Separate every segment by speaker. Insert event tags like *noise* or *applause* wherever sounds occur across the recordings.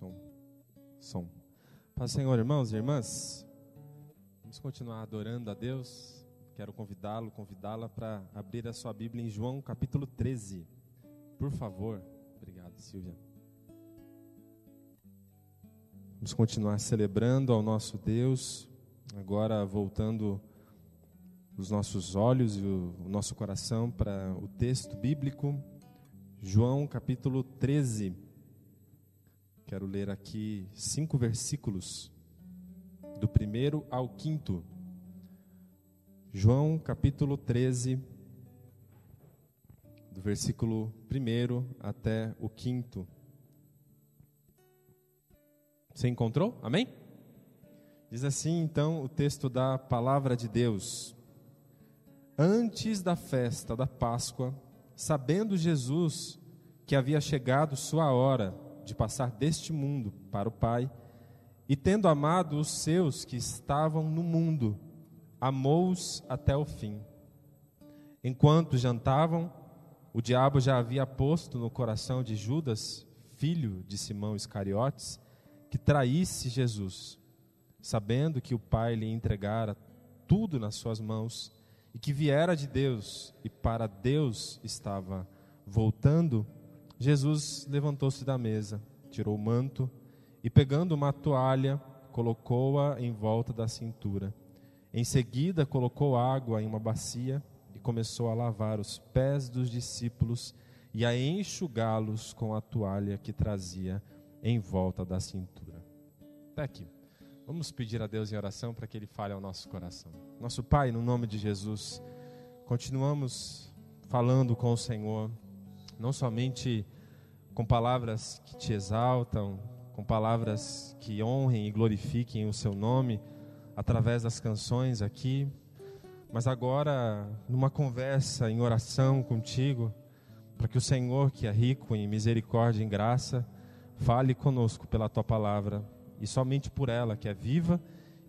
Speaker 1: Som. Som. Paz Senhor, irmãos e irmãs. Vamos continuar adorando a Deus. Quero convidá-lo, convidá-la para abrir a sua Bíblia em João capítulo 13. Por favor. Obrigado, Silvia. Vamos continuar celebrando ao nosso Deus, agora voltando os nossos olhos e o, o nosso coração para o texto bíblico, João capítulo 13. Quero ler aqui cinco versículos, do primeiro ao quinto. João capítulo 13, do versículo 1 até o quinto. Você encontrou? Amém? Diz assim então o texto da palavra de Deus. Antes da festa da Páscoa, sabendo Jesus que havia chegado sua hora de passar deste mundo para o Pai, e tendo amado os seus que estavam no mundo, amou-os até o fim. Enquanto jantavam, o diabo já havia posto no coração de Judas, filho de Simão Iscariotes, que traísse Jesus, sabendo que o Pai lhe entregara tudo nas suas mãos e que viera de Deus e para Deus estava voltando, Jesus levantou-se da mesa, tirou o manto e, pegando uma toalha, colocou-a em volta da cintura. Em seguida, colocou água em uma bacia e começou a lavar os pés dos discípulos e a enxugá-los com a toalha que trazia em volta da cintura. Até aqui. Vamos pedir a Deus em oração para que Ele fale ao nosso coração. Nosso Pai, no nome de Jesus, continuamos falando com o Senhor, não somente com palavras que te exaltam, com palavras que honrem e glorifiquem o Seu nome, através das canções aqui, mas agora numa conversa, em oração contigo, para que o Senhor, que é rico em misericórdia e em graça, fale conosco pela tua palavra e somente por ela, que é viva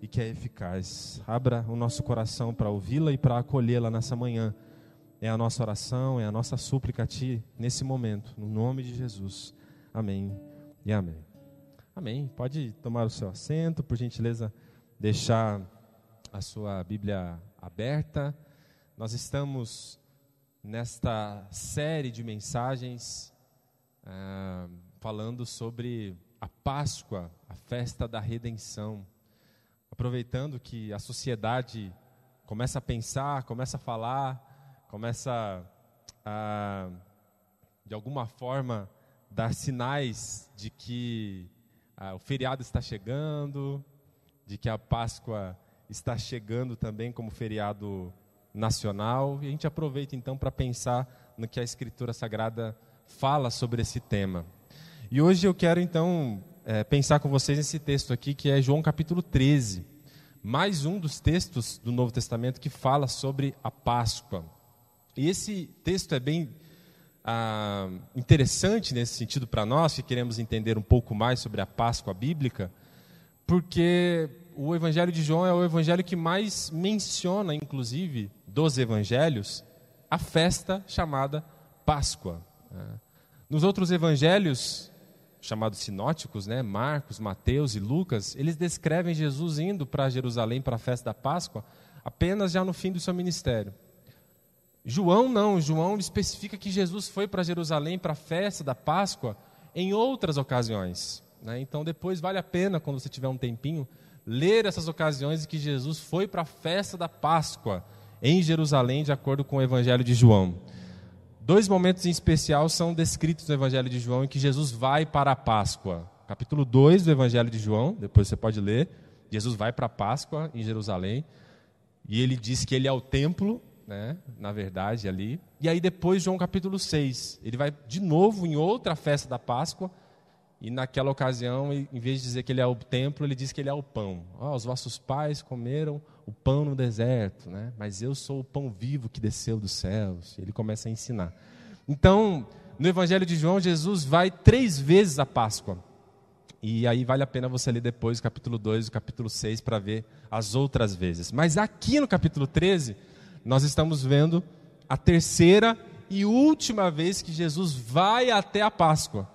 Speaker 1: e que é eficaz. Abra o nosso coração para ouvi-la e para acolhê-la nessa manhã. É a nossa oração, é a nossa súplica a Ti nesse momento, no nome de Jesus. Amém e amém. Amém. Pode tomar o seu assento, por gentileza, deixar a sua Bíblia aberta. Nós estamos nesta série de mensagens ah, falando sobre a Páscoa, a festa da redenção. Aproveitando que a sociedade começa a pensar, começa a falar, começa a, de alguma forma, dar sinais de que ah, o feriado está chegando, de que a Páscoa está chegando também como feriado nacional. E a gente aproveita então para pensar no que a Escritura Sagrada fala sobre esse tema. E hoje eu quero então é, pensar com vocês nesse texto aqui, que é João capítulo 13. Mais um dos textos do Novo Testamento que fala sobre a Páscoa. E esse texto é bem ah, interessante nesse sentido para nós, que queremos entender um pouco mais sobre a Páscoa bíblica, porque o Evangelho de João é o evangelho que mais menciona, inclusive, dos evangelhos, a festa chamada Páscoa. Né? Nos outros evangelhos, chamados sinóticos, né, Marcos, Mateus e Lucas, eles descrevem Jesus indo para Jerusalém para a festa da Páscoa apenas já no fim do seu ministério. João não, João especifica que Jesus foi para Jerusalém para a festa da Páscoa em outras ocasiões. Né? Então depois vale a pena, quando você tiver um tempinho, ler essas ocasiões em que Jesus foi para a festa da Páscoa em Jerusalém, de acordo com o Evangelho de João. Dois momentos em especial são descritos no Evangelho de João em que Jesus vai para a Páscoa. Capítulo 2 do Evangelho de João, depois você pode ler. Jesus vai para a Páscoa em Jerusalém e ele diz que ele é o templo, né, na verdade, ali. E aí depois, João capítulo 6, ele vai de novo em outra festa da Páscoa e naquela ocasião, em vez de dizer que ele é o templo, ele diz que ele é o pão. Oh, os vossos pais comeram o pão no deserto, né? mas eu sou o pão vivo que desceu dos céus. Ele começa a ensinar. Então, no Evangelho de João, Jesus vai três vezes à Páscoa. E aí vale a pena você ler depois o capítulo 2 e o capítulo 6 para ver as outras vezes. Mas aqui no capítulo 13, nós estamos vendo a terceira e última vez que Jesus vai até a Páscoa.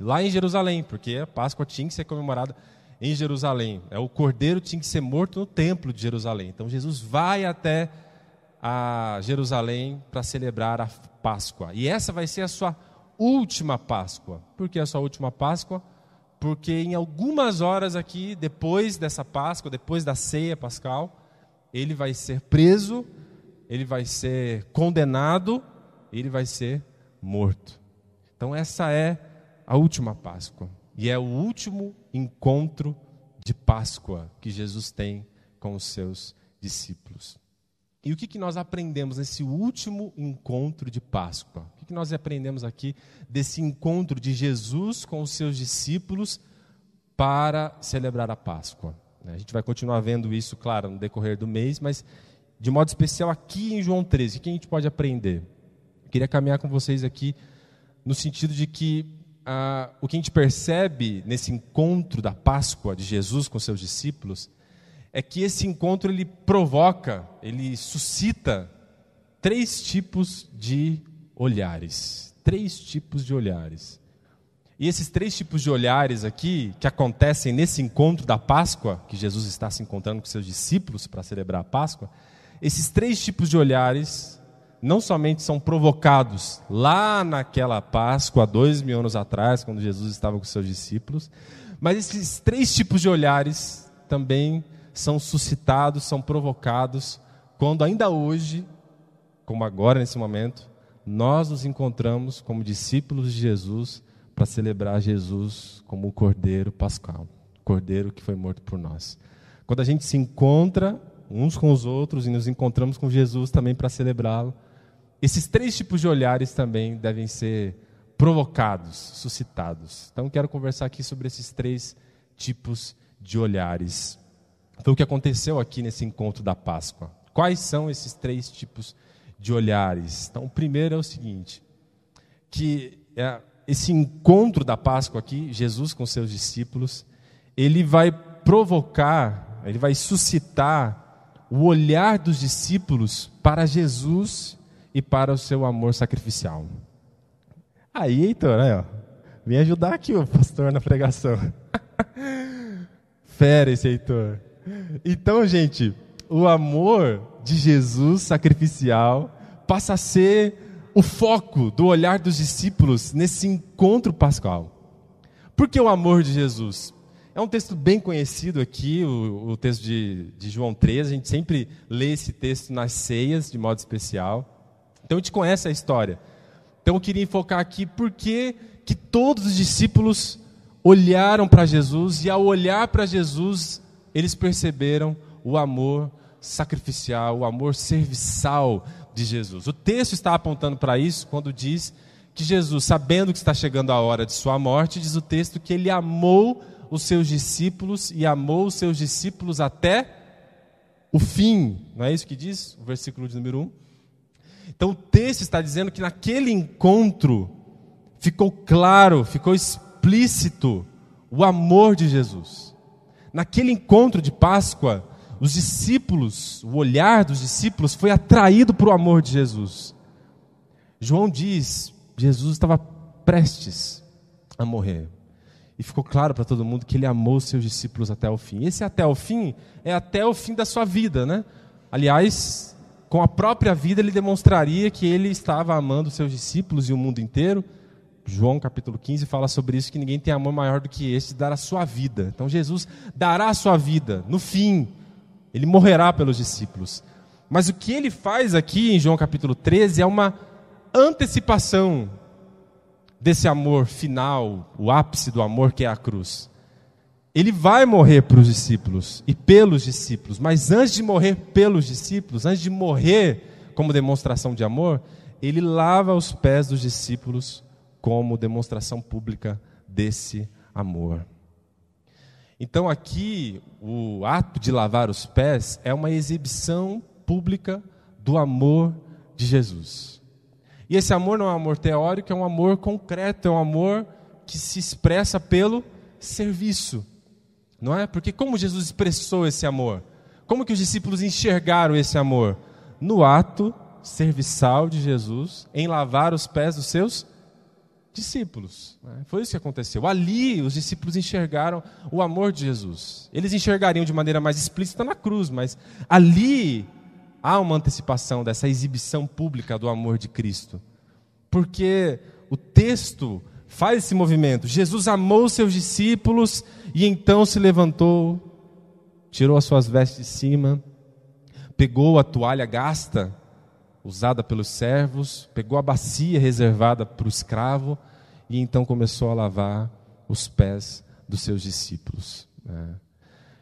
Speaker 1: lá em Jerusalém, porque a Páscoa tinha que ser comemorada em Jerusalém. É, o cordeiro tinha que ser morto no templo de Jerusalém. Então Jesus vai até a Jerusalém para celebrar a Páscoa. E essa vai ser a sua última Páscoa. Por que a sua última Páscoa? Porque em algumas horas aqui, depois dessa Páscoa, depois da ceia pascal, ele vai ser preso, ele vai ser condenado, ele vai ser morto. Então essa é a última Páscoa. E é o último encontro de Páscoa que Jesus tem com os seus discípulos. E o que, que nós aprendemos nesse último encontro de Páscoa? O que, que nós aprendemos aqui desse encontro de Jesus com os seus discípulos para celebrar a Páscoa? A gente vai continuar vendo isso, claro, no decorrer do mês, mas de modo especial aqui em João 13, o que a gente pode aprender? Eu queria caminhar com vocês aqui no sentido de que ah, o que a gente percebe nesse encontro da Páscoa de Jesus com seus discípulos é que esse encontro ele provoca, ele suscita três tipos de olhares. Três tipos de olhares. E esses três tipos de olhares aqui, que acontecem nesse encontro da Páscoa, que Jesus está se encontrando com seus discípulos para celebrar a Páscoa, esses três tipos de olhares não somente são provocados lá naquela Páscoa, dois mil anos atrás, quando Jesus estava com seus discípulos, mas esses três tipos de olhares também são suscitados, são provocados, quando ainda hoje, como agora nesse momento, nós nos encontramos como discípulos de Jesus para celebrar Jesus como o Cordeiro Pascal, Cordeiro que foi morto por nós. Quando a gente se encontra uns com os outros e nos encontramos com Jesus também para celebrá-lo, esses três tipos de olhares também devem ser provocados, suscitados. Então, quero conversar aqui sobre esses três tipos de olhares. Foi o que aconteceu aqui nesse encontro da Páscoa. Quais são esses três tipos de olhares? Então, o primeiro é o seguinte: que é, esse encontro da Páscoa aqui, Jesus com seus discípulos, ele vai provocar, ele vai suscitar o olhar dos discípulos para Jesus e para o seu amor sacrificial. Aí, Heitor, aí, ó, vem ajudar aqui o pastor na pregação. *laughs* Fera esse Heitor. Então, gente, o amor de Jesus sacrificial passa a ser o foco do olhar dos discípulos nesse encontro pascal. Por que o amor de Jesus? É um texto bem conhecido aqui, o, o texto de, de, João 13. A gente sempre lê esse texto nas ceias, de modo especial. Então a gente conhece a história. Então eu queria enfocar aqui por que todos os discípulos olharam para Jesus e ao olhar para Jesus eles perceberam o amor sacrificial, o amor serviçal de Jesus. O texto está apontando para isso quando diz que Jesus, sabendo que está chegando a hora de sua morte, diz o texto que ele amou os seus discípulos e amou os seus discípulos até o fim. Não é isso que diz o versículo de número 1? Então o texto está dizendo que naquele encontro ficou claro, ficou explícito o amor de Jesus. Naquele encontro de Páscoa, os discípulos, o olhar dos discípulos foi atraído para o amor de Jesus. João diz: Jesus estava prestes a morrer. E ficou claro para todo mundo que ele amou seus discípulos até o fim. Esse até o fim é até o fim da sua vida, né? Aliás, com a própria vida ele demonstraria que ele estava amando seus discípulos e o mundo inteiro. João capítulo 15 fala sobre isso, que ninguém tem amor maior do que esse, dar a sua vida. Então Jesus dará a sua vida, no fim, ele morrerá pelos discípulos. Mas o que ele faz aqui em João capítulo 13 é uma antecipação desse amor final, o ápice do amor que é a cruz. Ele vai morrer para os discípulos e pelos discípulos, mas antes de morrer pelos discípulos, antes de morrer como demonstração de amor, ele lava os pés dos discípulos como demonstração pública desse amor. Então aqui o ato de lavar os pés é uma exibição pública do amor de Jesus. E esse amor não é um amor teórico, é um amor concreto, é um amor que se expressa pelo serviço. Não é? Porque como Jesus expressou esse amor? Como que os discípulos enxergaram esse amor? No ato serviçal de Jesus em lavar os pés dos seus discípulos. Né? Foi isso que aconteceu. Ali, os discípulos enxergaram o amor de Jesus. Eles enxergariam de maneira mais explícita na cruz, mas ali há uma antecipação dessa exibição pública do amor de Cristo. Porque o texto faz esse movimento. Jesus amou seus discípulos e então se levantou, tirou as suas vestes de cima, pegou a toalha gasta usada pelos servos, pegou a bacia reservada para o escravo e então começou a lavar os pés dos seus discípulos. Né?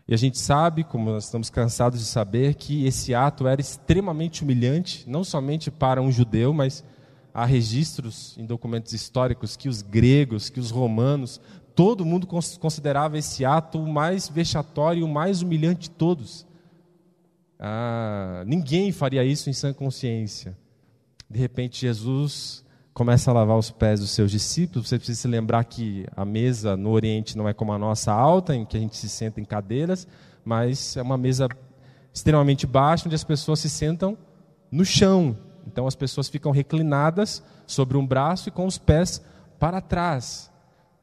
Speaker 1: E a gente sabe, como nós estamos cansados de saber, que esse ato era extremamente humilhante, não somente para um judeu, mas há registros em documentos históricos que os gregos, que os romanos, todo mundo considerava esse ato o mais vexatório o mais humilhante de todos. Ah, ninguém faria isso em sã consciência. De repente, Jesus começa a lavar os pés dos seus discípulos. Você precisa se lembrar que a mesa no Oriente não é como a nossa alta, em que a gente se senta em cadeiras, mas é uma mesa extremamente baixa, onde as pessoas se sentam no chão. Então, as pessoas ficam reclinadas sobre um braço e com os pés para trás.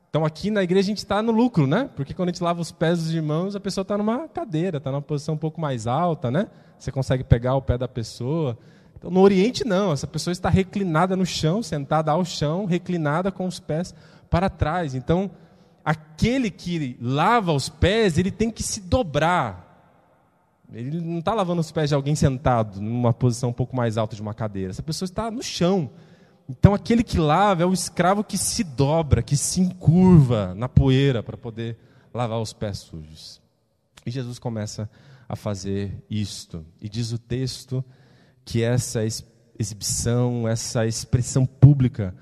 Speaker 1: Então aqui na igreja a gente está no lucro, né? Porque quando a gente lava os pés dos irmãos, a pessoa está numa cadeira, está numa posição um pouco mais alta, né? Você consegue pegar o pé da pessoa. Então, no Oriente não, essa pessoa está reclinada no chão, sentada ao chão, reclinada com os pés para trás. Então, aquele que lava os pés, ele tem que se dobrar. Ele não está lavando os pés de alguém sentado, numa posição um pouco mais alta de uma cadeira. Essa pessoa está no chão. Então, aquele que lava é o escravo que se dobra, que se encurva na poeira para poder lavar os pés sujos. E Jesus começa a fazer isto. E diz o texto que essa exibição, essa expressão pública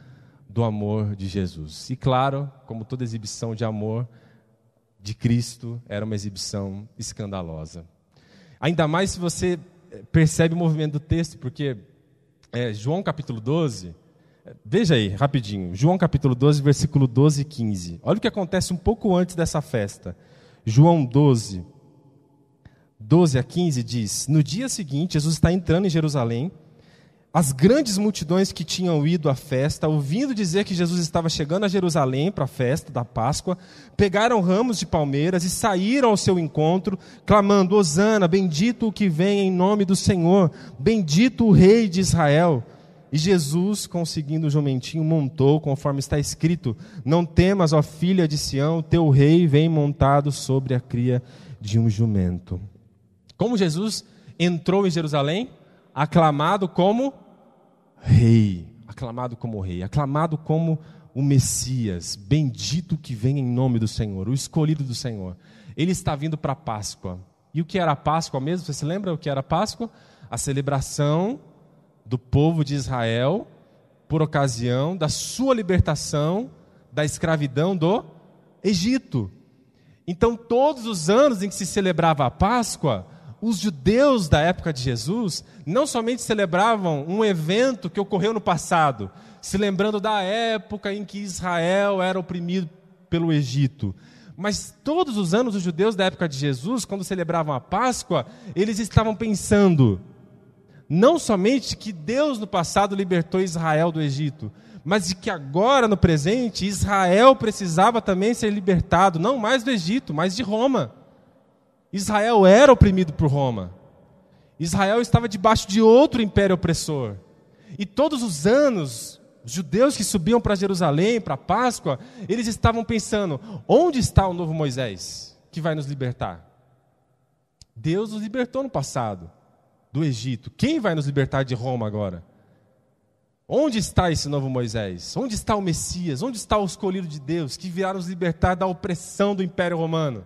Speaker 1: do amor de Jesus. E claro, como toda exibição de amor de Cristo, era uma exibição escandalosa. Ainda mais se você eh, percebe o movimento do texto, porque é, João capítulo 12 Veja aí, rapidinho. João capítulo 12, versículo 12 e 15. Olha o que acontece um pouco antes dessa festa. João 12, 12 a 15 diz: No dia seguinte, Jesus está entrando em Jerusalém. As grandes multidões que tinham ido à festa, ouvindo dizer que Jesus estava chegando a Jerusalém para a festa da Páscoa, pegaram ramos de palmeiras e saíram ao seu encontro, clamando: Hosana, bendito o que vem em nome do Senhor, bendito o Rei de Israel. E Jesus, conseguindo o jumentinho, montou, conforme está escrito: Não temas, ó filha de Sião, teu rei vem montado sobre a cria de um jumento. Como Jesus entrou em Jerusalém? Aclamado como rei, aclamado como rei, aclamado como o Messias, bendito que vem em nome do Senhor, o escolhido do Senhor. Ele está vindo para a Páscoa. E o que era a Páscoa mesmo? Você se lembra o que era a Páscoa? A celebração do povo de Israel por ocasião da sua libertação da escravidão do Egito. Então, todos os anos em que se celebrava a Páscoa, os judeus da época de Jesus não somente celebravam um evento que ocorreu no passado, se lembrando da época em que Israel era oprimido pelo Egito, mas todos os anos os judeus da época de Jesus, quando celebravam a Páscoa, eles estavam pensando: não somente que Deus no passado libertou Israel do Egito, mas de que agora, no presente, Israel precisava também ser libertado, não mais do Egito, mas de Roma. Israel era oprimido por Roma. Israel estava debaixo de outro império opressor. E todos os anos, os judeus que subiam para Jerusalém, para Páscoa, eles estavam pensando: onde está o novo Moisés que vai nos libertar? Deus nos libertou no passado do Egito. Quem vai nos libertar de Roma agora? Onde está esse novo Moisés? Onde está o Messias? Onde está o escolhido de Deus que virá nos libertar da opressão do Império Romano?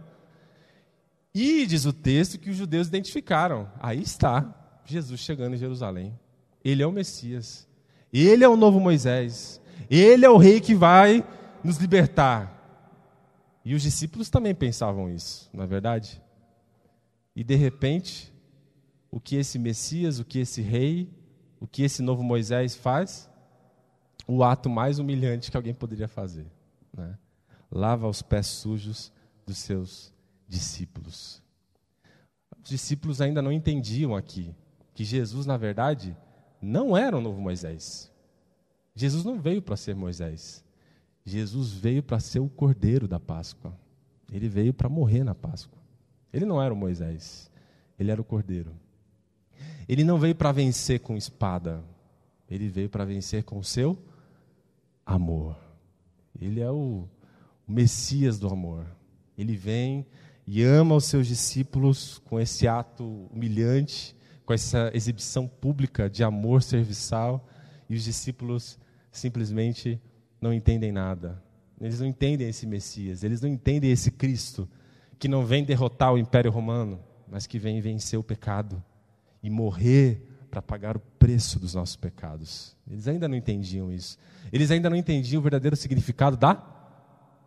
Speaker 1: E diz o texto que os judeus identificaram. Aí está Jesus chegando em Jerusalém. Ele é o Messias. Ele é o novo Moisés. Ele é o rei que vai nos libertar. E os discípulos também pensavam isso, não é verdade? E de repente, o que esse Messias, o que esse rei, o que esse novo Moisés faz? O ato mais humilhante que alguém poderia fazer. Né? Lava os pés sujos dos seus discípulos. Os discípulos ainda não entendiam aqui que Jesus, na verdade, não era o novo Moisés. Jesus não veio para ser Moisés. Jesus veio para ser o cordeiro da Páscoa. Ele veio para morrer na Páscoa. Ele não era o Moisés, ele era o cordeiro. Ele não veio para vencer com espada, ele veio para vencer com seu amor. Ele é o Messias do amor. Ele vem e ama os seus discípulos com esse ato humilhante, com essa exibição pública de amor serviçal, e os discípulos simplesmente não entendem nada. Eles não entendem esse Messias, eles não entendem esse Cristo que não vem derrotar o Império Romano, mas que vem vencer o pecado e morrer para pagar o preço dos nossos pecados. Eles ainda não entendiam isso. Eles ainda não entendiam o verdadeiro significado da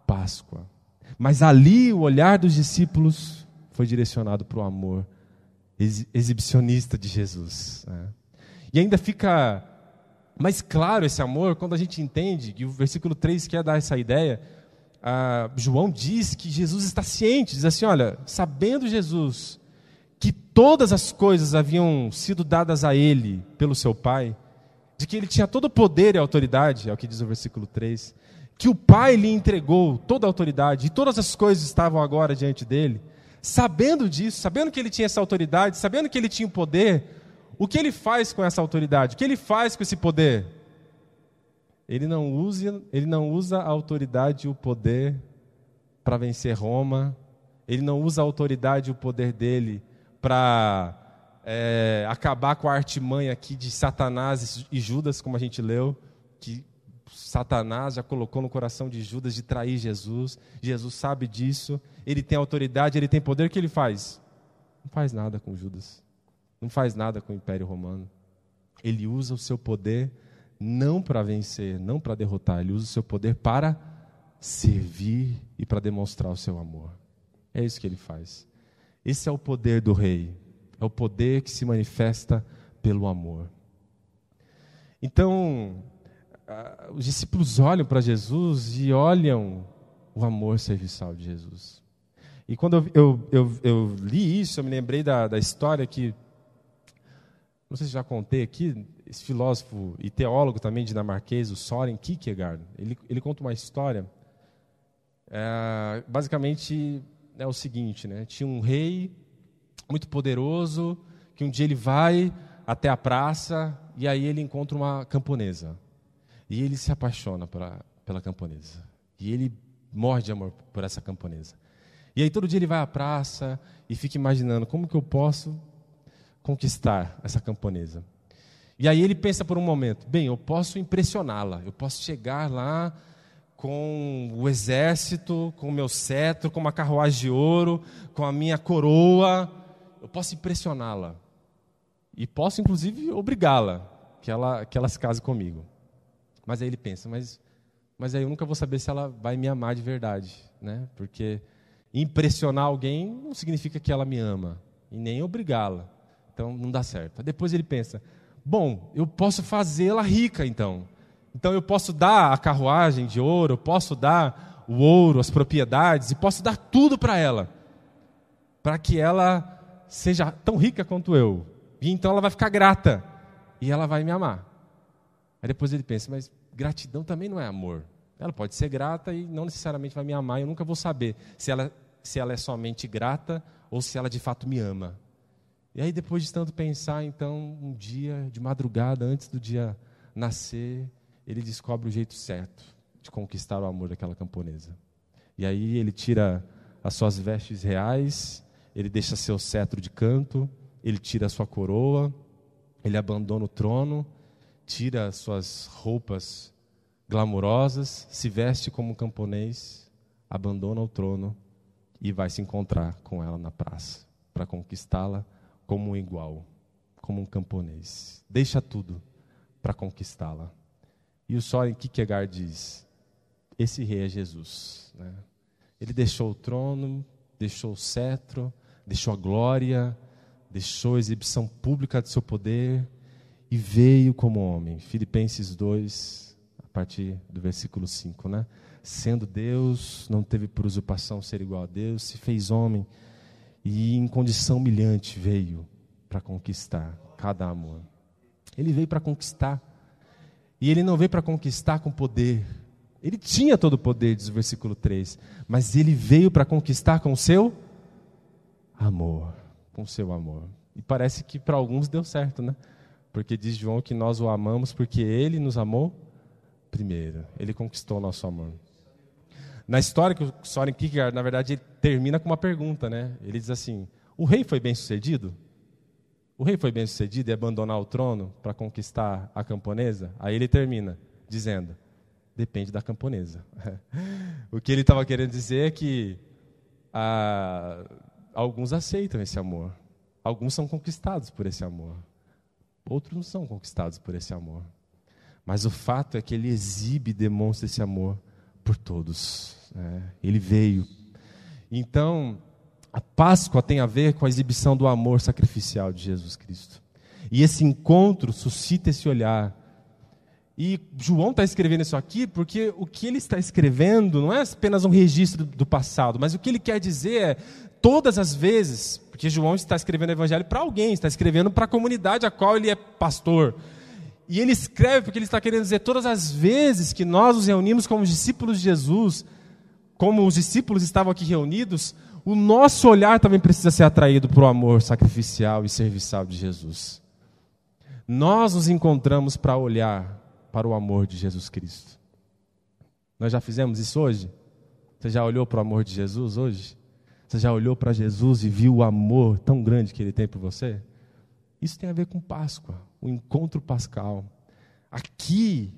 Speaker 1: Páscoa. Mas ali o olhar dos discípulos foi direcionado para o amor exibicionista de Jesus. Né? E ainda fica mais claro esse amor quando a gente entende que o versículo 3 quer dar essa ideia. Ah, João diz que Jesus está ciente, diz assim: olha, sabendo Jesus que todas as coisas haviam sido dadas a ele pelo seu Pai, de que ele tinha todo o poder e autoridade, é o que diz o versículo 3, que o Pai lhe entregou toda a autoridade e todas as coisas estavam agora diante dele, sabendo disso, sabendo que ele tinha essa autoridade, sabendo que ele tinha o poder, o que ele faz com essa autoridade? O que ele faz com esse poder? Ele não usa, ele não usa a autoridade e o poder para vencer Roma, ele não usa a autoridade e o poder dele para é, acabar com a artimanha aqui de Satanás e Judas, como a gente leu, que Satanás já colocou no coração de Judas de trair Jesus. Jesus sabe disso, ele tem autoridade, ele tem poder. O que ele faz? Não faz nada com Judas, não faz nada com o Império Romano. Ele usa o seu poder não para vencer, não para derrotar, ele usa o seu poder para servir e para demonstrar o seu amor. É isso que ele faz. Esse é o poder do rei, é o poder que se manifesta pelo amor. Então, ah, os discípulos olham para Jesus e olham o amor serviçal de Jesus. E quando eu, eu, eu, eu li isso, eu me lembrei da, da história que, não sei se já contei aqui, esse filósofo e teólogo também dinamarquês, o Soren Kierkegaard, ele, ele conta uma história, é, basicamente é o seguinte, né? tinha um rei muito poderoso, que um dia ele vai até a praça e aí ele encontra uma camponesa. E ele se apaixona pra, pela camponesa. E ele morre de amor por essa camponesa. E aí todo dia ele vai à praça e fica imaginando como que eu posso conquistar essa camponesa. E aí ele pensa por um momento, bem, eu posso impressioná-la, eu posso chegar lá com o exército, com o meu cetro, com uma carruagem de ouro, com a minha coroa, eu posso impressioná-la. E posso, inclusive, obrigá-la que ela, que ela se case comigo. Mas aí ele pensa, mas, mas aí eu nunca vou saber se ela vai me amar de verdade, né? Porque impressionar alguém não significa que ela me ama, e nem obrigá-la. Então não dá certo. Depois ele pensa, bom, eu posso fazê-la rica então. Então eu posso dar a carruagem de ouro, eu posso dar o ouro, as propriedades, e posso dar tudo para ela, para que ela seja tão rica quanto eu. E então ela vai ficar grata e ela vai me amar. Aí depois ele pensa, mas gratidão também não é amor. Ela pode ser grata e não necessariamente vai me amar, eu nunca vou saber se ela, se ela é somente grata ou se ela de fato me ama. E aí, depois de tanto pensar, então, um dia, de madrugada, antes do dia nascer, ele descobre o jeito certo de conquistar o amor daquela camponesa. E aí ele tira as suas vestes reais, ele deixa seu cetro de canto, ele tira a sua coroa, ele abandona o trono tira suas roupas glamurosas, se veste como um camponês, abandona o trono e vai se encontrar com ela na praça para conquistá-la como um igual, como um camponês. Deixa tudo para conquistá-la. E o Soren Kierkegaard diz: esse rei é Jesus. Né? Ele deixou o trono, deixou o cetro, deixou a glória, deixou a exibição pública de seu poder e veio como homem. Filipenses 2, a partir do versículo 5, né? Sendo Deus, não teve por usurpação ser igual a Deus, se fez homem e em condição humilhante veio para conquistar cada amor. Ele veio para conquistar. E ele não veio para conquistar com poder, Ele tinha todo o poder, diz o versículo 3, mas ele veio para conquistar com o seu amor, com o seu amor. E parece que para alguns deu certo, né? Porque diz João que nós o amamos porque ele nos amou primeiro. Ele conquistou o nosso amor. Na história que o Soren Kierkegaard, na verdade, ele termina com uma pergunta, né? Ele diz assim: "O rei foi bem-sucedido?" O rei foi bem-sucedido em abandonar o trono para conquistar a camponesa? Aí ele termina dizendo: depende da camponesa. *laughs* o que ele estava querendo dizer é que ah, alguns aceitam esse amor, alguns são conquistados por esse amor, outros não são conquistados por esse amor. Mas o fato é que ele exibe e demonstra esse amor por todos. Né? Ele veio. Então, a Páscoa tem a ver com a exibição do amor sacrificial de Jesus Cristo. E esse encontro suscita esse olhar e João está escrevendo isso aqui porque o que ele está escrevendo não é apenas um registro do passado, mas o que ele quer dizer é todas as vezes, porque João está escrevendo o evangelho para alguém, está escrevendo para a comunidade a qual ele é pastor. E ele escreve porque ele está querendo dizer todas as vezes que nós nos reunimos como discípulos de Jesus, como os discípulos estavam aqui reunidos, o nosso olhar também precisa ser atraído para o amor sacrificial e serviçal de Jesus. Nós nos encontramos para olhar para o amor de Jesus Cristo. Nós já fizemos isso hoje? Você já olhou para o amor de Jesus hoje? Você já olhou para Jesus e viu o amor tão grande que ele tem por você? Isso tem a ver com Páscoa, o encontro pascal. Aqui,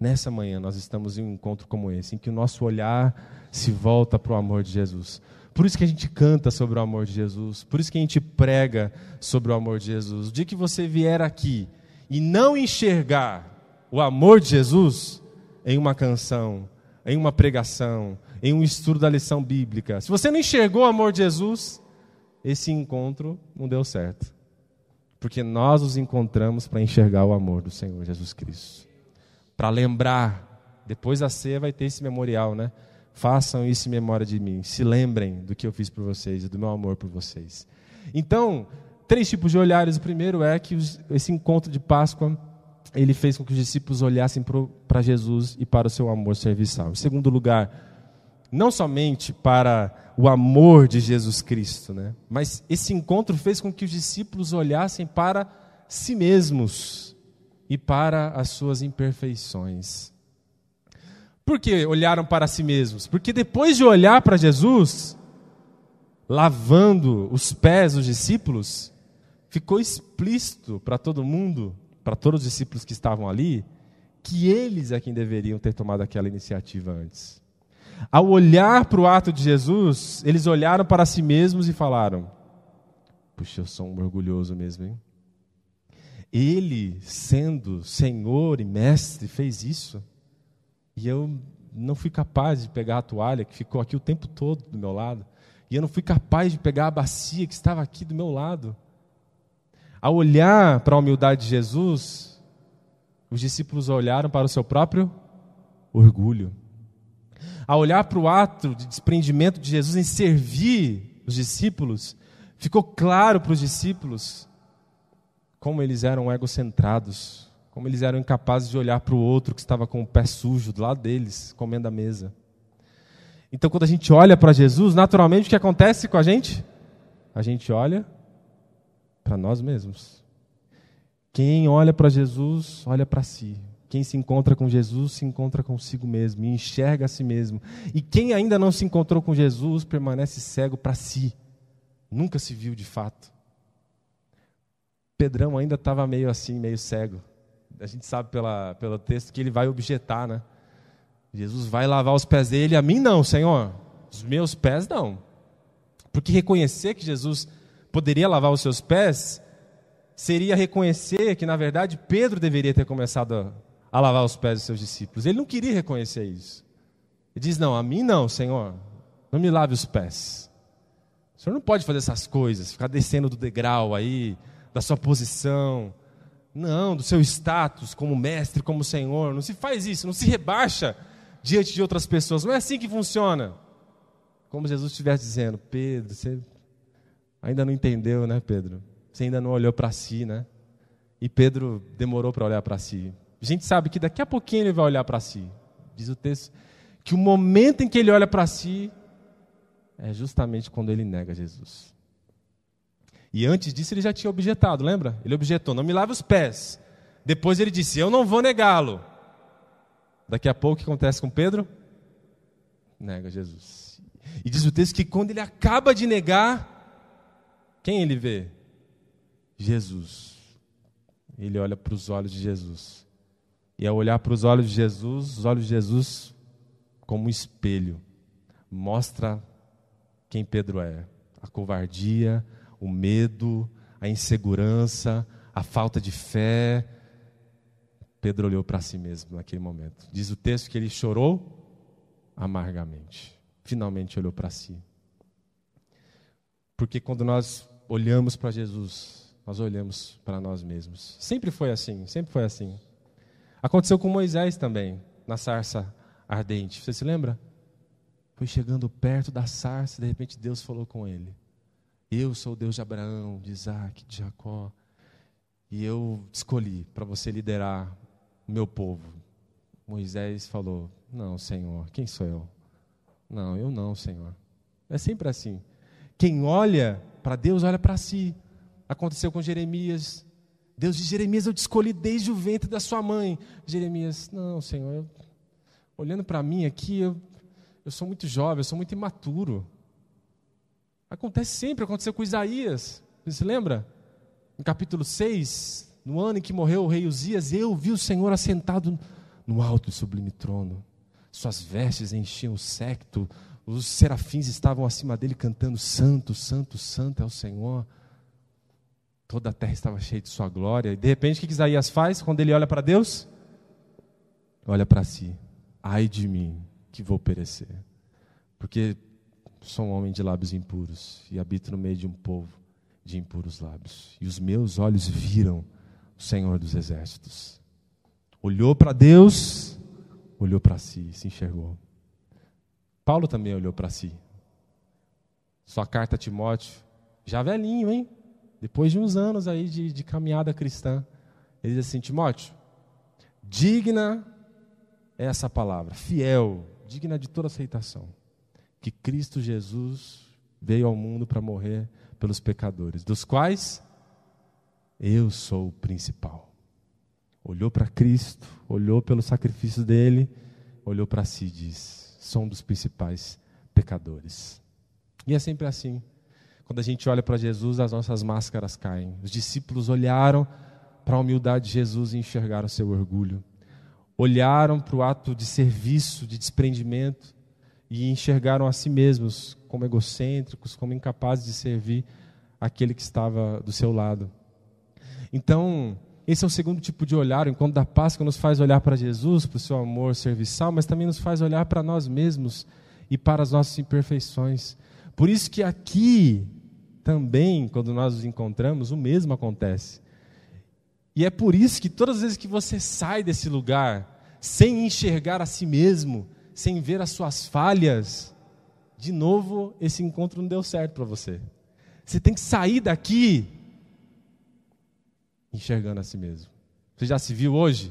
Speaker 1: nessa manhã, nós estamos em um encontro como esse, em que o nosso olhar se volta para o amor de Jesus. Por isso que a gente canta sobre o amor de Jesus, por isso que a gente prega sobre o amor de Jesus. O dia que você vier aqui e não enxergar o amor de Jesus em uma canção, em uma pregação, em um estudo da lição bíblica. Se você não enxergou o amor de Jesus, esse encontro não deu certo. Porque nós nos encontramos para enxergar o amor do Senhor Jesus Cristo. Para lembrar, depois da ceia vai ter esse memorial, né? Façam isso em memória de mim. Se lembrem do que eu fiz por vocês e do meu amor por vocês. Então, três tipos de olhares. O primeiro é que esse encontro de Páscoa ele fez com que os discípulos olhassem para Jesus e para o seu amor serviçal. Em segundo lugar, não somente para o amor de Jesus Cristo, né? mas esse encontro fez com que os discípulos olhassem para si mesmos e para as suas imperfeições. Por que olharam para si mesmos? Porque depois de olhar para Jesus, lavando os pés dos discípulos, ficou explícito para todo mundo para todos os discípulos que estavam ali, que eles é quem deveriam ter tomado aquela iniciativa antes. Ao olhar para o ato de Jesus, eles olharam para si mesmos e falaram: Puxa, eu sou um orgulhoso mesmo, hein? Ele, sendo Senhor e Mestre, fez isso. E eu não fui capaz de pegar a toalha que ficou aqui o tempo todo do meu lado. E eu não fui capaz de pegar a bacia que estava aqui do meu lado. Ao olhar para a humildade de Jesus, os discípulos olharam para o seu próprio orgulho. Ao olhar para o ato de desprendimento de Jesus em servir os discípulos, ficou claro para os discípulos como eles eram egocentrados, como eles eram incapazes de olhar para o outro que estava com o pé sujo do lado deles, comendo a mesa. Então, quando a gente olha para Jesus, naturalmente o que acontece com a gente? A gente olha para nós mesmos. Quem olha para Jesus, olha para si. Quem se encontra com Jesus, se encontra consigo mesmo e enxerga a si mesmo. E quem ainda não se encontrou com Jesus, permanece cego para si. Nunca se viu de fato. Pedrão ainda estava meio assim, meio cego. A gente sabe pela, pelo texto que ele vai objetar, né? Jesus vai lavar os pés dele, a mim não, Senhor. Os meus pés não. Porque reconhecer que Jesus poderia lavar os seus pés, seria reconhecer que, na verdade, Pedro deveria ter começado a, a lavar os pés dos seus discípulos. Ele não queria reconhecer isso. Ele diz: Não, a mim não, Senhor, não me lave os pés. O Senhor não pode fazer essas coisas, ficar descendo do degrau aí, da sua posição. Não, do seu status como mestre, como Senhor. Não se faz isso, não se rebaixa diante de outras pessoas. Não é assim que funciona. Como Jesus estivesse dizendo, Pedro, você Ainda não entendeu, né, Pedro? Você ainda não olhou para si, né? E Pedro demorou para olhar para si. A gente sabe que daqui a pouquinho ele vai olhar para si. Diz o texto que o momento em que ele olha para si é justamente quando ele nega Jesus. E antes disso ele já tinha objetado, lembra? Ele objetou: não me lave os pés. Depois ele disse: eu não vou negá-lo. Daqui a pouco o que acontece com Pedro? Nega Jesus. E diz o texto que quando ele acaba de negar, quem ele vê? Jesus. Ele olha para os olhos de Jesus. E ao olhar para os olhos de Jesus, os olhos de Jesus, como um espelho, mostra quem Pedro é: a covardia, o medo, a insegurança, a falta de fé. Pedro olhou para si mesmo naquele momento. Diz o texto que ele chorou amargamente. Finalmente olhou para si. Porque quando nós olhamos para Jesus, nós olhamos para nós mesmos. Sempre foi assim, sempre foi assim. Aconteceu com Moisés também, na sarça ardente. Você se lembra? Foi chegando perto da sarça, de repente Deus falou com ele: Eu sou o Deus de Abraão, de Isaac, de Jacó. E eu escolhi para você liderar o meu povo. Moisés falou: Não, Senhor, quem sou eu? Não, eu não, Senhor. É sempre assim. Quem olha para Deus, olha para si. Aconteceu com Jeremias. Deus diz: Jeremias, eu te escolhi desde o ventre da sua mãe. Jeremias, não, Senhor, eu, olhando para mim aqui, eu, eu sou muito jovem, eu sou muito imaturo. Acontece sempre, aconteceu com Isaías. Você se lembra? No capítulo 6, no ano em que morreu o rei Uzias, eu vi o Senhor assentado no alto e sublime trono. Suas vestes enchiam o secto, os serafins estavam acima dele cantando: Santo, Santo, Santo é o Senhor. Toda a terra estava cheia de sua glória. E de repente, o que Isaías faz quando ele olha para Deus? Olha para si. Ai de mim, que vou perecer. Porque sou um homem de lábios impuros e habito no meio de um povo de impuros lábios. E os meus olhos viram o Senhor dos exércitos. Olhou para Deus, olhou para si, se enxergou. Paulo também olhou para si. Sua carta a Timóteo, já velhinho, hein? Depois de uns anos aí de, de caminhada cristã, ele diz assim: Timóteo, digna é essa palavra, fiel, digna de toda aceitação, que Cristo Jesus veio ao mundo para morrer pelos pecadores, dos quais eu sou o principal. Olhou para Cristo, olhou pelo sacrifício dele, olhou para si e diz: sou um dos principais pecadores. E é sempre assim. Quando a gente olha para Jesus, as nossas máscaras caem. Os discípulos olharam para a humildade de Jesus e enxergaram seu orgulho. Olharam para o ato de serviço, de desprendimento e enxergaram a si mesmos como egocêntricos, como incapazes de servir aquele que estava do seu lado. Então, esse é o segundo tipo de olhar. O encontro da Páscoa nos faz olhar para Jesus, para o seu amor serviçal, mas também nos faz olhar para nós mesmos e para as nossas imperfeições. Por isso que aqui, também, quando nós nos encontramos, o mesmo acontece. E é por isso que todas as vezes que você sai desse lugar, sem enxergar a si mesmo, sem ver as suas falhas, de novo esse encontro não deu certo para você. Você tem que sair daqui enxergando a si mesmo. Você já se viu hoje?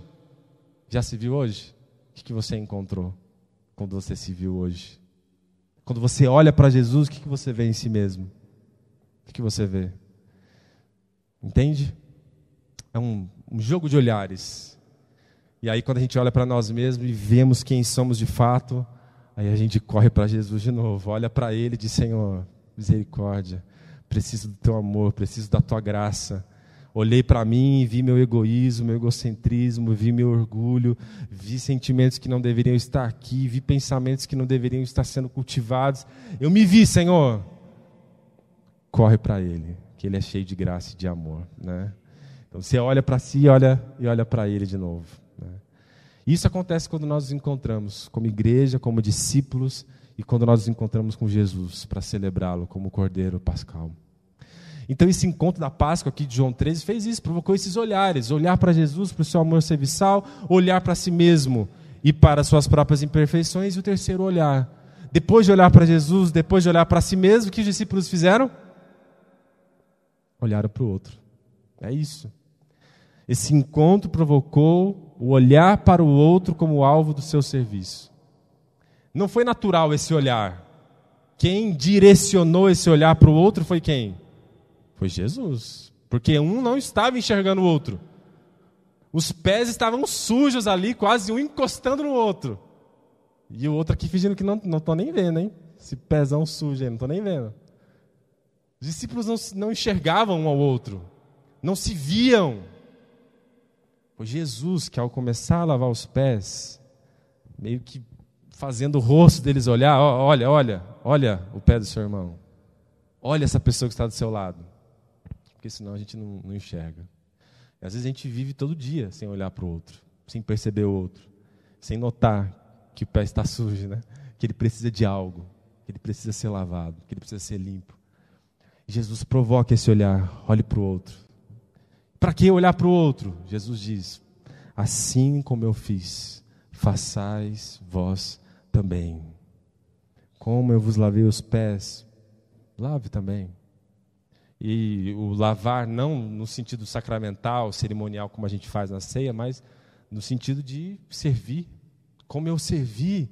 Speaker 1: Já se viu hoje? O que você encontrou quando você se viu hoje? Quando você olha para Jesus, o que você vê em si mesmo? O que você vê? Entende? É um, um jogo de olhares. E aí, quando a gente olha para nós mesmos e vemos quem somos de fato, aí a gente corre para Jesus de novo, olha para Ele e diz: Senhor, misericórdia, preciso do teu amor, preciso da tua graça. Olhei para mim e vi meu egoísmo, meu egocentrismo, vi meu orgulho, vi sentimentos que não deveriam estar aqui, vi pensamentos que não deveriam estar sendo cultivados. Eu me vi, Senhor corre para Ele, que Ele é cheio de graça e de amor. Né? Então você olha para si e olha, e olha para Ele de novo. Né? Isso acontece quando nós nos encontramos como igreja, como discípulos e quando nós nos encontramos com Jesus para celebrá-lo como Cordeiro Pascal. Então, esse encontro da Páscoa aqui de João 13 fez isso, provocou esses olhares: olhar para Jesus, para o seu amor serviçal, olhar para si mesmo e para suas próprias imperfeições, e o terceiro olhar. Depois de olhar para Jesus, depois de olhar para si mesmo, o que os discípulos fizeram? Olharam para o outro. É isso. Esse encontro provocou o olhar para o outro como alvo do seu serviço. Não foi natural esse olhar. Quem direcionou esse olhar para o outro foi quem? Foi Jesus. Porque um não estava enxergando o outro. Os pés estavam sujos ali, quase um encostando no outro. E o outro aqui fingindo que não estou nem vendo, hein? Esse pezão sujo aí, não estou nem vendo. Os discípulos não, não enxergavam um ao outro, não se viam. Foi Jesus que, ao começar a lavar os pés, meio que fazendo o rosto deles olhar: olha, olha, olha o pé do seu irmão. Olha essa pessoa que está do seu lado. Porque senão a gente não, não enxerga. E às vezes a gente vive todo dia sem olhar para o outro, sem perceber o outro, sem notar que o pé está sujo, né? que ele precisa de algo, que ele precisa ser lavado, que ele precisa ser limpo. Jesus provoca esse olhar, olhe para o outro. Para que olhar para o outro? Jesus diz: Assim como eu fiz, façais vós também. Como eu vos lavei os pés, lave também. E o lavar não no sentido sacramental, cerimonial, como a gente faz na ceia, mas no sentido de servir. Como eu servi,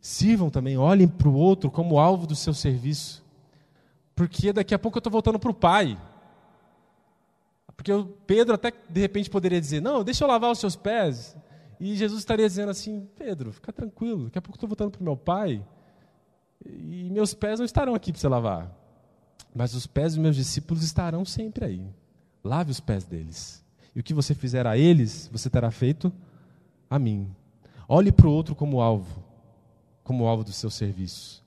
Speaker 1: sirvam também, olhem para o outro como alvo do seu serviço. Porque daqui a pouco eu estou voltando para o Pai. Porque o Pedro até de repente poderia dizer: Não, deixa eu lavar os seus pés. E Jesus estaria dizendo assim: Pedro, fica tranquilo, daqui a pouco eu estou voltando para o meu Pai. E meus pés não estarão aqui para você lavar. Mas os pés dos meus discípulos estarão sempre aí. Lave os pés deles. E o que você fizer a eles, você terá feito a mim. Olhe para o outro como alvo, como alvo do seu serviço.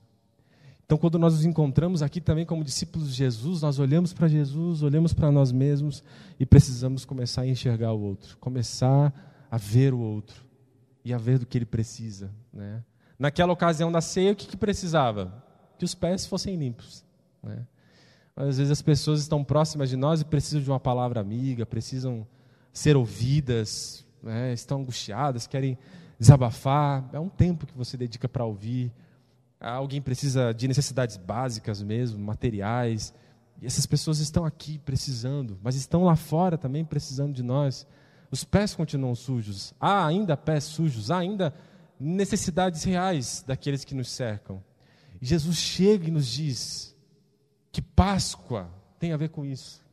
Speaker 1: Então, quando nós nos encontramos aqui também como discípulos de Jesus, nós olhamos para Jesus, olhamos para nós mesmos e precisamos começar a enxergar o outro, começar a ver o outro e a ver do que ele precisa. Né? Naquela ocasião da ceia, o que, que precisava? Que os pés fossem limpos. Né? Às vezes as pessoas estão próximas de nós e precisam de uma palavra amiga, precisam ser ouvidas, né? estão angustiadas, querem desabafar. É um tempo que você dedica para ouvir alguém precisa de necessidades básicas mesmo, materiais. E essas pessoas estão aqui precisando, mas estão lá fora também precisando de nós. Os pés continuam sujos. Há ainda pés sujos, há ainda necessidades reais daqueles que nos cercam. E Jesus chega e nos diz que Páscoa tem a ver com isso.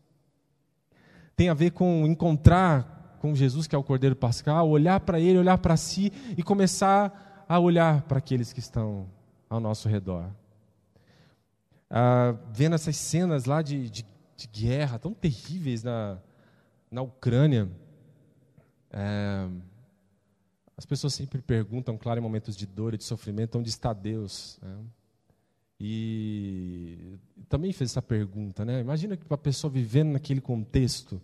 Speaker 1: Tem a ver com encontrar com Jesus, que é o Cordeiro Pascal, olhar para ele, olhar para si e começar a olhar para aqueles que estão ao nosso redor. Ah, vendo essas cenas lá de, de, de, guerra tão terríveis na, na Ucrânia, é, as pessoas sempre perguntam, claro, em momentos de dor e de sofrimento, onde está Deus? Né? E também fez essa pergunta, né? Imagina que uma pessoa vivendo naquele contexto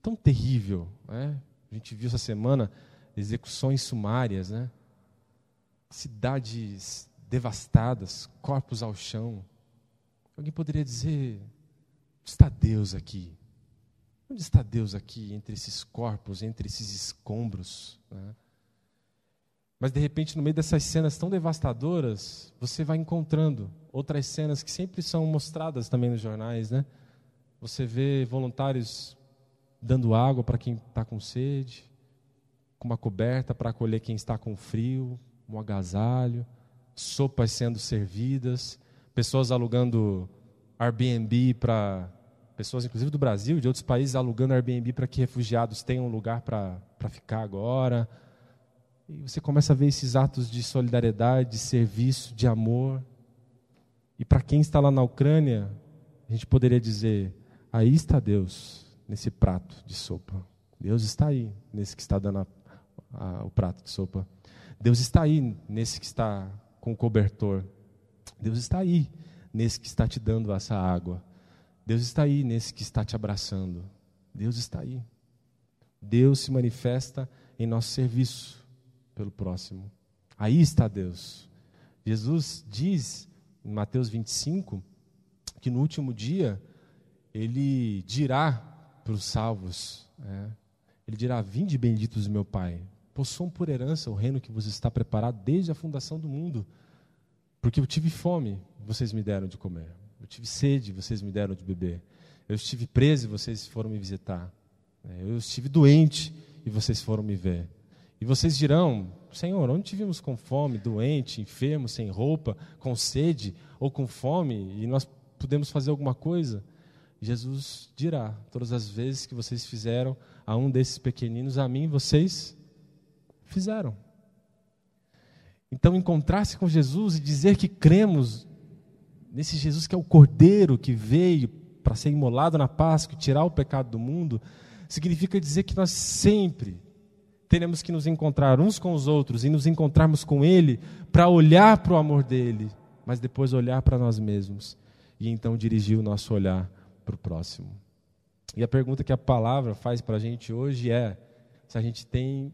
Speaker 1: tão terrível, né? A gente viu essa semana execuções sumárias, né? Cidades devastadas, corpos ao chão. Alguém poderia dizer: onde está Deus aqui? Onde está Deus aqui entre esses corpos, entre esses escombros? Né? Mas de repente, no meio dessas cenas tão devastadoras, você vai encontrando outras cenas que sempre são mostradas também nos jornais, né? Você vê voluntários dando água para quem está com sede, com uma coberta para acolher quem está com frio, um agasalho sopas sendo servidas, pessoas alugando Airbnb para pessoas, inclusive do Brasil, de outros países, alugando Airbnb para que refugiados tenham um lugar para ficar agora. E você começa a ver esses atos de solidariedade, de serviço, de amor. E para quem está lá na Ucrânia, a gente poderia dizer: aí está Deus nesse prato de sopa. Deus está aí nesse que está dando a, a, o prato de sopa. Deus está aí nesse que está com o cobertor. Deus está aí, nesse que está te dando essa água. Deus está aí, nesse que está te abraçando. Deus está aí. Deus se manifesta em nosso serviço pelo próximo. Aí está Deus. Jesus diz em Mateus 25 que no último dia ele dirá para os salvos, é, ele dirá: Vinde benditos meu Pai, possuam por herança o reino que vos está preparado desde a fundação do mundo. Porque eu tive fome, vocês me deram de comer. Eu tive sede, vocês me deram de beber. Eu estive preso e vocês foram me visitar. É, eu estive doente e vocês foram me ver. E vocês dirão: Senhor, onde te vimos com fome, doente, enfermo, sem roupa, com sede ou com fome e nós podemos fazer alguma coisa? Jesus dirá: Todas as vezes que vocês fizeram a um desses pequeninos, a mim vocês fizeram. Então, encontrar-se com Jesus e dizer que cremos nesse Jesus que é o Cordeiro que veio para ser imolado na Páscoa e tirar o pecado do mundo, significa dizer que nós sempre teremos que nos encontrar uns com os outros e nos encontrarmos com Ele para olhar para o amor dele, mas depois olhar para nós mesmos e então dirigir o nosso olhar para o próximo. E a pergunta que a palavra faz para a gente hoje é: se a gente tem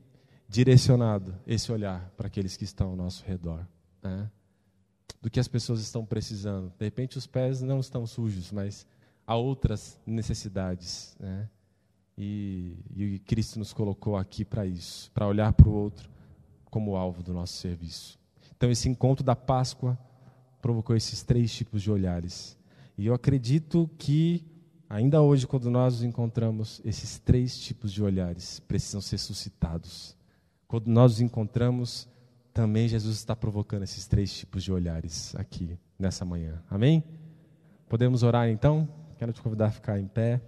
Speaker 1: direcionado esse olhar para aqueles que estão ao nosso redor, né? do que as pessoas estão precisando. De repente os pés não estão sujos, mas há outras necessidades, né? E, e Cristo nos colocou aqui para isso, para olhar para o outro como alvo do nosso serviço. Então esse encontro da Páscoa provocou esses três tipos de olhares. E eu acredito que ainda hoje, quando nós nos encontramos, esses três tipos de olhares precisam ser suscitados. Quando nós nos encontramos, também Jesus está provocando esses três tipos de olhares aqui nessa manhã. Amém? Podemos orar então? Quero te convidar a ficar em pé.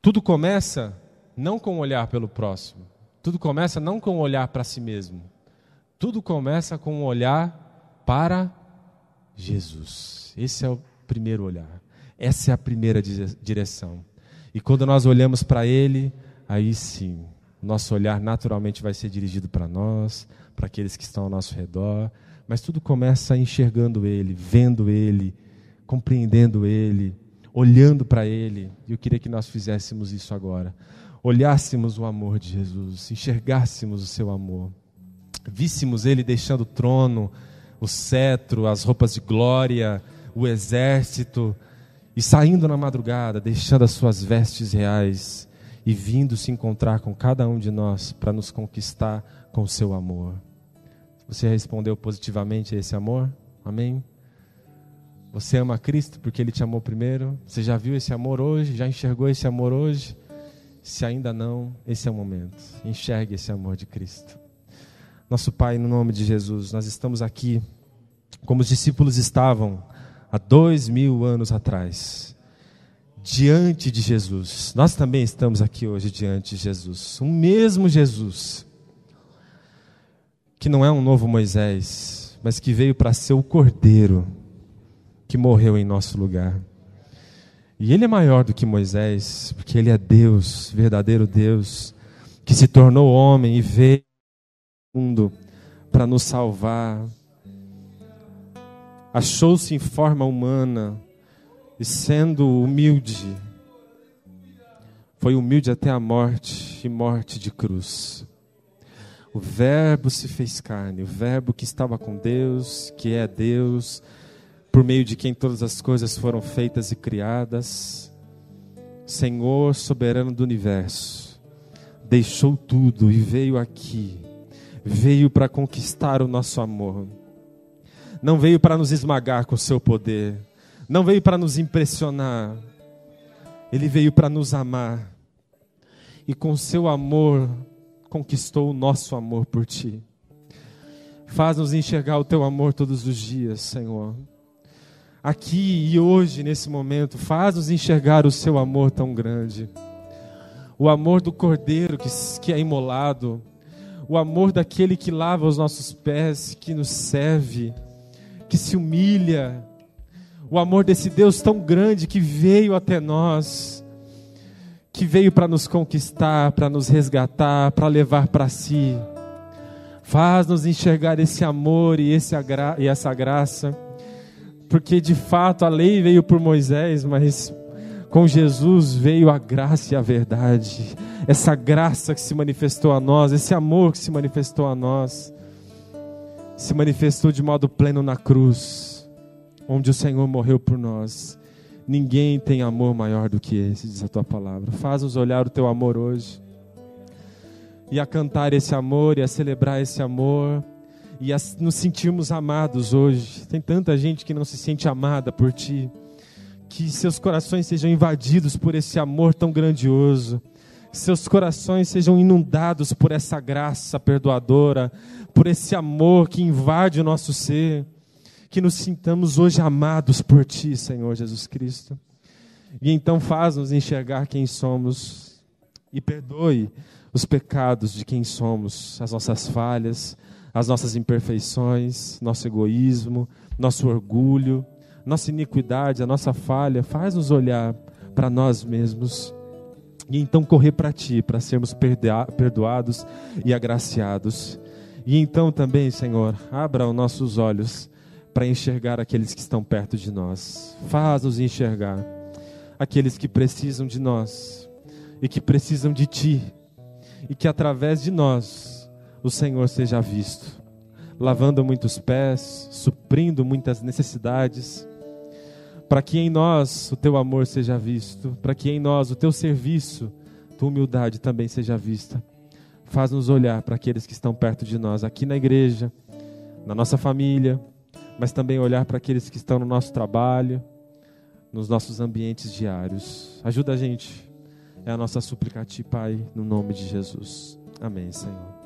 Speaker 1: Tudo começa não com um olhar pelo próximo. Tudo começa não com um olhar para si mesmo. Tudo começa com um olhar para Jesus. Esse é o primeiro olhar. Essa é a primeira direção. E quando nós olhamos para Ele, aí sim, nosso olhar naturalmente vai ser dirigido para nós, para aqueles que estão ao nosso redor, mas tudo começa enxergando Ele, vendo Ele, compreendendo Ele, olhando para Ele. E eu queria que nós fizéssemos isso agora. Olhássemos o amor de Jesus, enxergássemos o seu amor, víssemos Ele deixando o trono, o cetro, as roupas de glória, o exército, e saindo na madrugada, deixando as suas vestes reais e vindo se encontrar com cada um de nós para nos conquistar com o seu amor. Você respondeu positivamente a esse amor? Amém? Você ama Cristo porque Ele te amou primeiro? Você já viu esse amor hoje? Já enxergou esse amor hoje? Se ainda não, esse é o momento. Enxergue esse amor de Cristo. Nosso Pai, no nome de Jesus, nós estamos aqui como os discípulos estavam há dois mil anos atrás diante de Jesus. Nós também estamos aqui hoje diante de Jesus. O mesmo Jesus, que não é um novo Moisés, mas que veio para ser o Cordeiro que morreu em nosso lugar. E ele é maior do que Moisés, porque ele é Deus, verdadeiro Deus, que se tornou homem e veio ao mundo para nos salvar. Achou-se em forma humana, e sendo humilde, foi humilde até a morte e morte de cruz. O Verbo se fez carne, o Verbo que estava com Deus, que é Deus, por meio de quem todas as coisas foram feitas e criadas, Senhor soberano do universo, deixou tudo e veio aqui, veio para conquistar o nosso amor, não veio para nos esmagar com o seu poder, não veio para nos impressionar, ele veio para nos amar. E com seu amor conquistou o nosso amor por ti. Faz-nos enxergar o teu amor todos os dias, Senhor. Aqui e hoje, nesse momento, faz-nos enxergar o seu amor tão grande. O amor do cordeiro que, que é imolado, o amor daquele que lava os nossos pés, que nos serve, que se humilha, o amor desse Deus tão grande que veio até nós, que veio para nos conquistar, para nos resgatar, para levar para si. Faz-nos enxergar esse amor e, esse e essa graça, porque de fato a lei veio por Moisés, mas com Jesus veio a graça e a verdade. Essa graça que se manifestou a nós, esse amor que se manifestou a nós, se manifestou de modo pleno na cruz onde o Senhor morreu por nós. Ninguém tem amor maior do que esse, diz a tua palavra. Faz-nos olhar o teu amor hoje e a cantar esse amor e a celebrar esse amor e a nos sentirmos amados hoje. Tem tanta gente que não se sente amada por ti. Que seus corações sejam invadidos por esse amor tão grandioso. Seus corações sejam inundados por essa graça perdoadora, por esse amor que invade o nosso ser. Que nos sintamos hoje amados por Ti, Senhor Jesus Cristo. E então faz-nos enxergar quem somos e perdoe os pecados de quem somos, as nossas falhas, as nossas imperfeições, nosso egoísmo, nosso orgulho, nossa iniquidade, a nossa falha, faz-nos olhar para nós mesmos e então correr para Ti, para sermos perdoados e agraciados. E então também, Senhor, abra os nossos olhos para enxergar aqueles que estão perto de nós. Faz-nos enxergar aqueles que precisam de nós e que precisam de Ti, e que através de nós o Senhor seja visto, lavando muitos pés, suprindo muitas necessidades, para que em nós o Teu amor seja visto, para que em nós o Teu serviço, Tua humildade também seja vista. Faz-nos olhar para aqueles que estão perto de nós, aqui na igreja, na nossa família, mas também olhar para aqueles que estão no nosso trabalho, nos nossos ambientes diários. Ajuda a gente. É a nossa súplica a Ti, Pai, no nome de Jesus. Amém, Senhor.